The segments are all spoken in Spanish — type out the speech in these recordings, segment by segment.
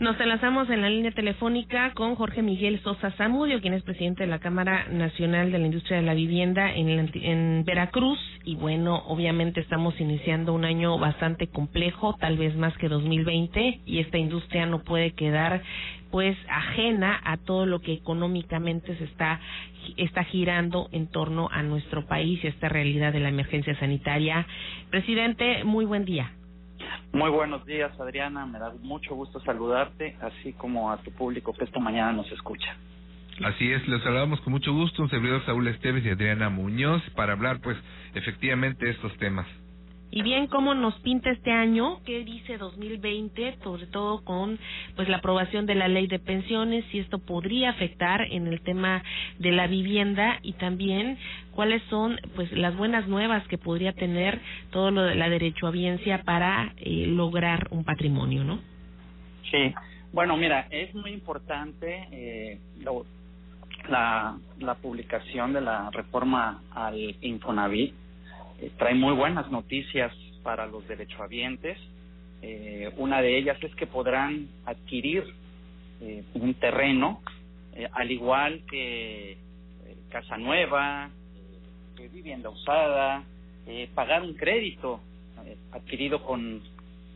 Nos enlazamos en la línea telefónica con Jorge Miguel Sosa Zamudio, quien es presidente de la Cámara Nacional de la Industria de la Vivienda en, en Veracruz. Y bueno, obviamente estamos iniciando un año bastante complejo, tal vez más que 2020, y esta industria no puede quedar pues ajena a todo lo que económicamente se está está girando en torno a nuestro país y a esta realidad de la emergencia sanitaria. Presidente, muy buen día. Muy buenos días, Adriana. Me da mucho gusto saludarte, así como a tu público que esta mañana nos escucha. Así es, les saludamos con mucho gusto, un servidor Saúl Esteves y Adriana Muñoz, para hablar, pues, efectivamente de estos temas. Y bien, ¿cómo nos pinta este año? ¿Qué dice 2020? Sobre todo con pues la aprobación de la ley de pensiones, si esto podría afectar en el tema de la vivienda y también cuáles son pues las buenas nuevas que podría tener todo lo de la derechohabiencia para eh, lograr un patrimonio, ¿no? Sí, bueno, mira, es muy importante eh, la, la publicación de la reforma al Infonavit eh, trae muy buenas noticias para los derechohabientes. Eh, una de ellas es que podrán adquirir eh, un terreno, eh, al igual que casa nueva, vivienda usada, pagar un crédito adquirido con,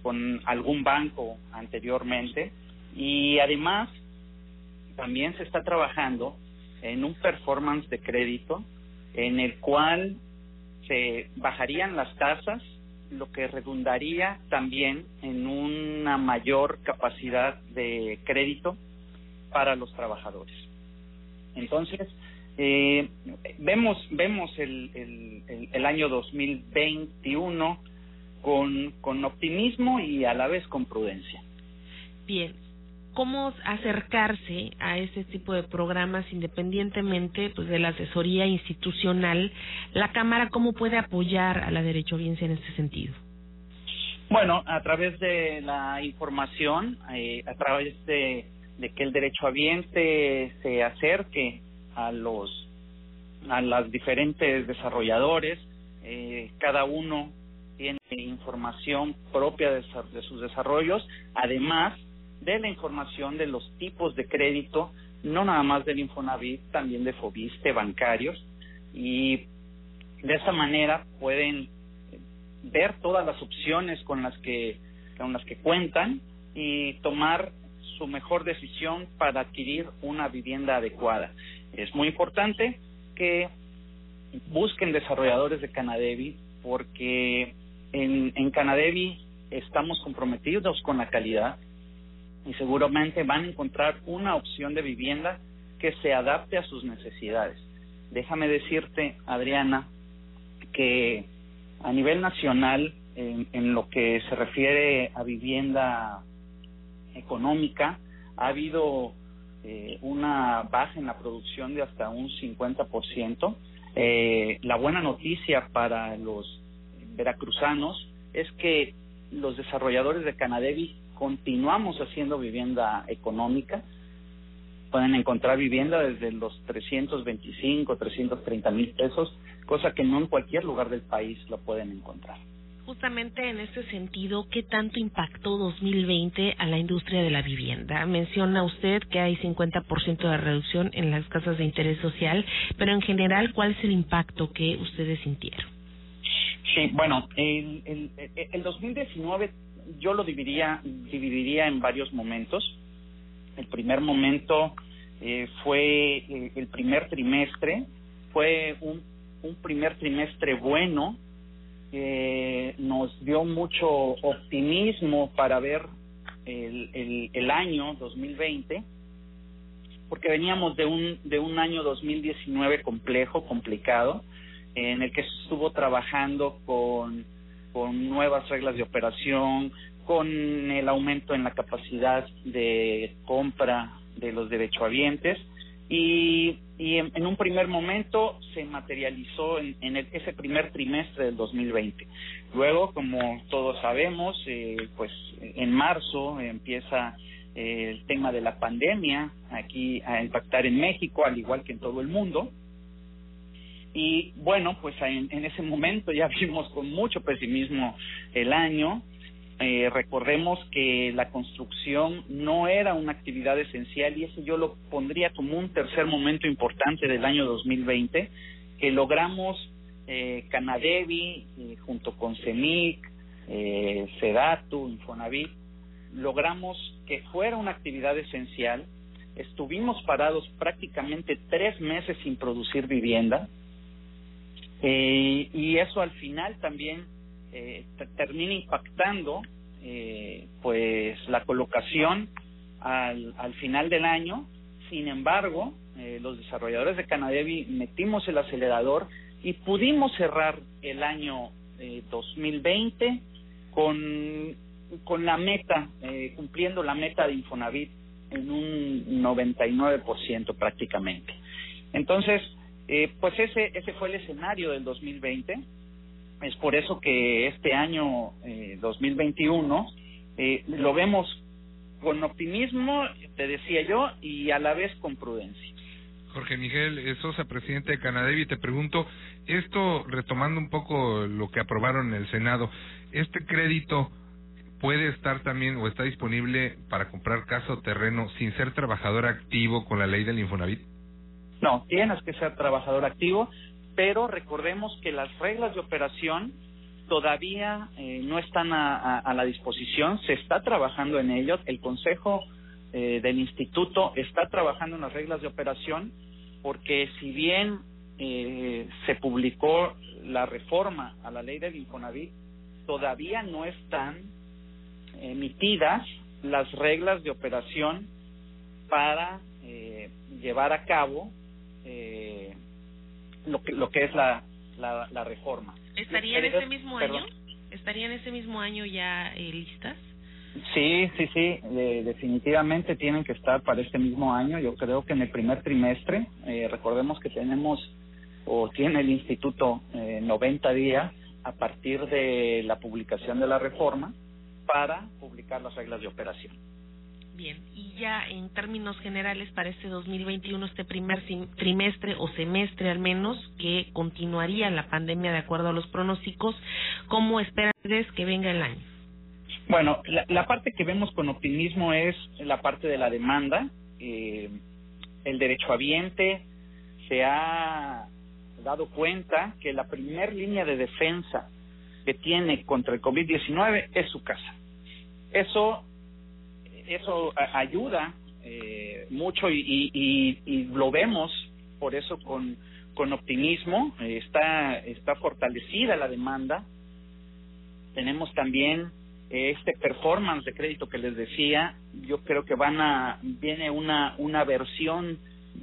con algún banco anteriormente y además también se está trabajando en un performance de crédito en el cual se bajarían las tasas, lo que redundaría también en una mayor capacidad de crédito para los trabajadores. Entonces, eh, vemos vemos el, el, el, año 2021 con, con optimismo y a la vez con prudencia. Bien, cómo acercarse a ese tipo de programas independientemente pues de la asesoría institucional la cámara cómo puede apoyar a la derechohabiencia en este sentido bueno a través de la información eh, a través de, de que el derechohabiente se acerque a los a las diferentes desarrolladores eh, cada uno tiene información propia de sus desarrollos. Además de la información de los tipos de crédito, no nada más del Infonavit, también de Fobiste, bancarios, y de esa manera pueden ver todas las opciones con las que con las que cuentan y tomar su mejor decisión para adquirir una vivienda adecuada. Es muy importante que busquen desarrolladores de Canadevi porque en, en Canadevi estamos comprometidos con la calidad, y seguramente van a encontrar una opción de vivienda que se adapte a sus necesidades. Déjame decirte, Adriana, que a nivel nacional, en, lo que se refiere a vivienda económica, ha habido eh, una baja en la producción de hasta un 50%. Eh, la buena noticia para los veracruzanos es que los desarrolladores de Canadevi continuamos haciendo vivienda económica. Pueden encontrar vivienda desde los 325, 330 mil pesos, cosa que no en cualquier lugar del país lo pueden encontrar. Justamente en este sentido, ¿qué tanto impactó 2020 a la industria de la vivienda? Menciona usted que hay 50% de reducción en las casas de interés social, pero en general, ¿cuál es el impacto que ustedes sintieron? Sí, bueno, el, el, el 2019 yo lo dividiría, dividiría en varios momentos. El primer momento eh, fue eh, el primer trimestre, fue un, un primer trimestre bueno, que nos dio mucho optimismo para ver el, el, el año 2020, porque veníamos de un, de un año 2019 complejo, complicado, en el que estuvo trabajando con con nuevas reglas de operación, con el aumento en la capacidad de compra de los derechohabientes y, y en, un primer momento se materializó en, en ese primer trimestre del 2020. Luego, como todos sabemos, eh, pues en marzo empieza eh, el tema de la pandemia aquí a impactar en México, al igual que en todo el mundo. Y bueno, pues en, ese momento ya vimos con mucho pesimismo el año eh, recordemos que la construcción no era una actividad esencial y eso yo lo pondría como un tercer momento importante del año 2020, que logramos eh, Canadevi eh, junto con CEMIC, eh, Sedatu, Infonavit, logramos que fuera una actividad esencial. Estuvimos parados prácticamente tres meses sin producir vivienda eh, y eso al final también eh, termina impactando eh, pues la colocación al, al final del año. Sin embargo, eh, los desarrolladores de Canadevi metimos el acelerador y pudimos cerrar el año eh, 2020 con, con la meta, eh, cumpliendo la meta de Infonavit en un 99% prácticamente. Entonces, eh, pues ese, ese fue el escenario del 2020. Es por eso que este año eh, 2021 eh, lo vemos con optimismo, te decía yo, y a la vez con prudencia. Jorge Miguel eh, Sosa, presidente de Canadevi, te pregunto, esto retomando un poco lo que aprobaron en el Senado, ¿este crédito puede estar también o está disponible para comprar casa o terreno sin ser trabajador activo con la ley del Infonavit? No, tienes que ser trabajador activo, pero recordemos que las reglas de operación todavía eh, no están a, a, la disposición, se está trabajando en ello, el Consejo eh, del Instituto está trabajando en las reglas de operación, porque si bien eh, se publicó la reforma a la ley del Infonavit, todavía no están emitidas las reglas de operación para eh, llevar a cabo eh, lo que lo que es la la, la reforma. ¿Estaría en ese mismo Perdón. año? ¿Estaría en ese mismo año ya eh, listas? Sí, sí, sí, eh, definitivamente tienen que estar para este mismo año. Yo creo que en el primer trimestre, eh, recordemos que tenemos o tiene el instituto eh, 90 días a partir de la publicación de la reforma para publicar las reglas de operación. Bien, y ya en términos generales para este 2021, este primer trimestre o semestre al menos, que continuaría la pandemia de acuerdo a los pronósticos, ¿cómo esperan ustedes que venga el año? Bueno, la, la parte que vemos con optimismo es la parte de la demanda. Eh, el derechohabiente se ha dado cuenta que la primer línea de defensa que tiene contra el COVID-19 es su casa. Eso eso ayuda eh, mucho y, y, y, lo vemos por eso con, con optimismo. está, está fortalecida la demanda. Tenemos también este performance de crédito que les decía. Yo creo que van a viene una una versión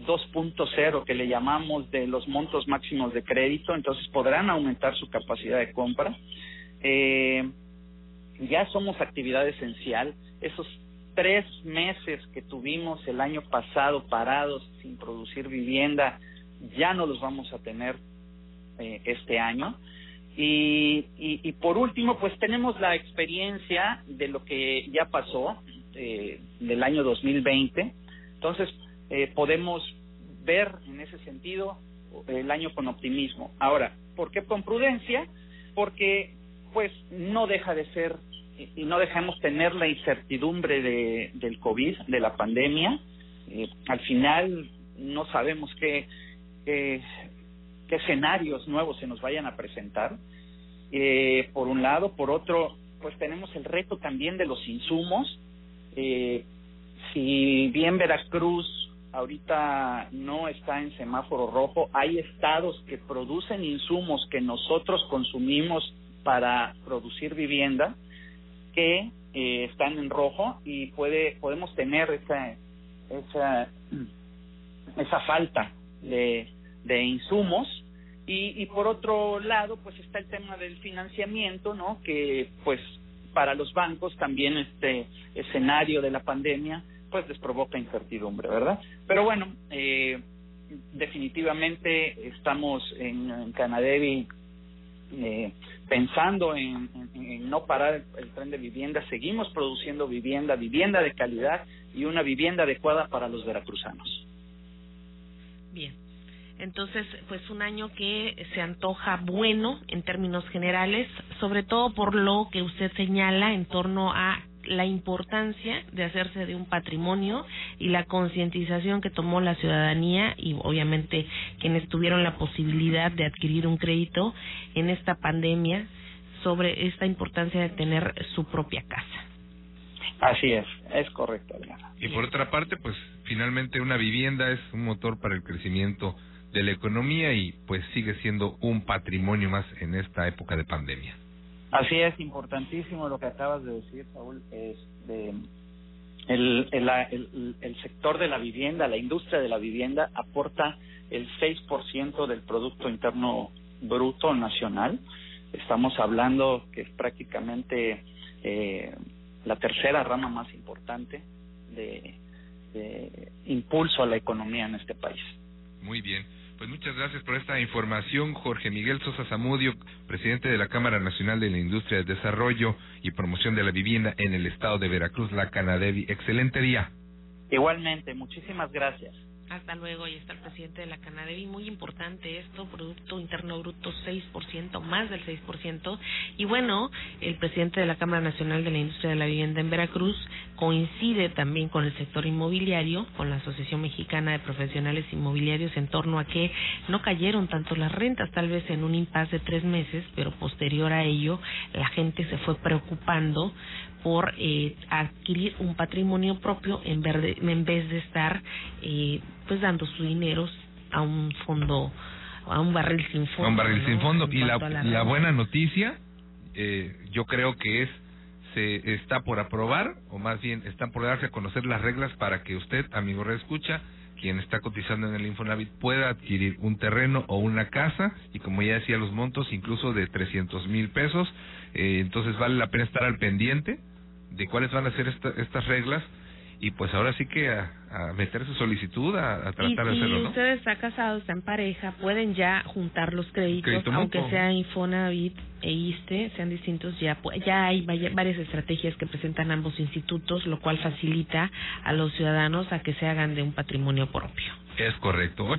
2.0 que le llamamos de los montos máximos de crédito, entonces podrán aumentar su capacidad de compra. Eh, ya somos actividad esencial. Esos tres meses que tuvimos el año pasado parados sin producir vivienda, ya no los vamos a tener eh, este año. Y, y, y, por último, pues tenemos la experiencia de lo que ya pasó eh, del año 2020. Entonces, eh, podemos ver en ese sentido el año con optimismo. Ahora, ¿por qué con prudencia? Porque, pues, no deja de ser y no dejemos tener la incertidumbre de, del COVID, de la pandemia. Eh, al final no sabemos qué, qué, qué, escenarios nuevos se nos vayan a presentar. Eh, por un lado, por otro, pues tenemos el reto también de los insumos. Eh, si bien Veracruz ahorita no está en semáforo rojo, hay estados que producen insumos que nosotros consumimos para producir vivienda que eh, están en rojo y puede podemos tener esa esa esa falta de, de insumos. Y, y por otro lado pues está el tema del financiamiento no que pues para los bancos también este escenario de la pandemia pues les provoca incertidumbre verdad pero bueno eh, definitivamente estamos en, en Canadevi eh, pensando en, no parar el, tren de vivienda, seguimos produciendo vivienda, vivienda de calidad y una vivienda adecuada para los veracruzanos. Bien. Entonces, pues un año que se antoja bueno en términos generales, sobre todo por lo que usted señala en torno a la importancia de hacerse de un patrimonio y la concientización que tomó la ciudadanía y obviamente quienes tuvieron la posibilidad de adquirir un crédito en esta pandemia sobre esta importancia de tener su propia casa. Así es, es correcto, Y por otra parte, pues finalmente una vivienda es un motor para el crecimiento de la economía y pues sigue siendo un patrimonio más en esta época de pandemia. Así es, importantísimo lo que acabas de decir, Saúl. Este, el, el, el, sector de la vivienda, la industria de la vivienda aporta el 6% del Producto Interno Bruto Nacional. Estamos hablando que es prácticamente eh, la tercera rama más importante de impulso a la economía en este país. Muy bien. Pues muchas gracias por esta información, Jorge Miguel Sosa Zamudio, presidente de la Cámara Nacional de la Industria de Desarrollo y Promoción de la Vivienda en el estado de Veracruz, la Canadevi. Excelente día. Igualmente, muchísimas gracias. Hasta luego, y está el presidente de la Canadevi. Muy importante esto, Producto Interno Bruto 6%, más del 6%. Y bueno, el presidente de la Cámara Nacional de la Industria de la Vivienda en Veracruz coincide también con el sector inmobiliario, con la Asociación Mexicana de Profesionales Inmobiliarios, en torno a que no cayeron tanto las rentas, tal vez en un impasse de tres meses, pero posterior a ello la gente se fue preocupando por eh, adquirir un patrimonio propio en, verde, en vez de estar eh, pues dando su dinero a un fondo a un barril sin fondo. A un barril sin fondo. y la, la, buena noticia, eh, yo creo que es se está por aprobar, o más bien están por darse a conocer las reglas para que usted, amigo reescucha, quien está cotizando en el Infonavit, pueda adquirir un terreno o una casa, y como ya decía, los montos incluso de 300 mil pesos. Eh, entonces vale la pena estar al pendiente de cuáles van a ser estas reglas y pues ahora sí que a, meter su solicitud a, tratar de hacerlo, ¿no? Si usted está casado, está en pareja, pueden ya juntar los créditos, aunque sea Infonavit e ISTE, sean distintos, ya ya hay varias estrategias que presentan ambos institutos, lo cual facilita a los ciudadanos a que se hagan de un patrimonio propio. Es correcto.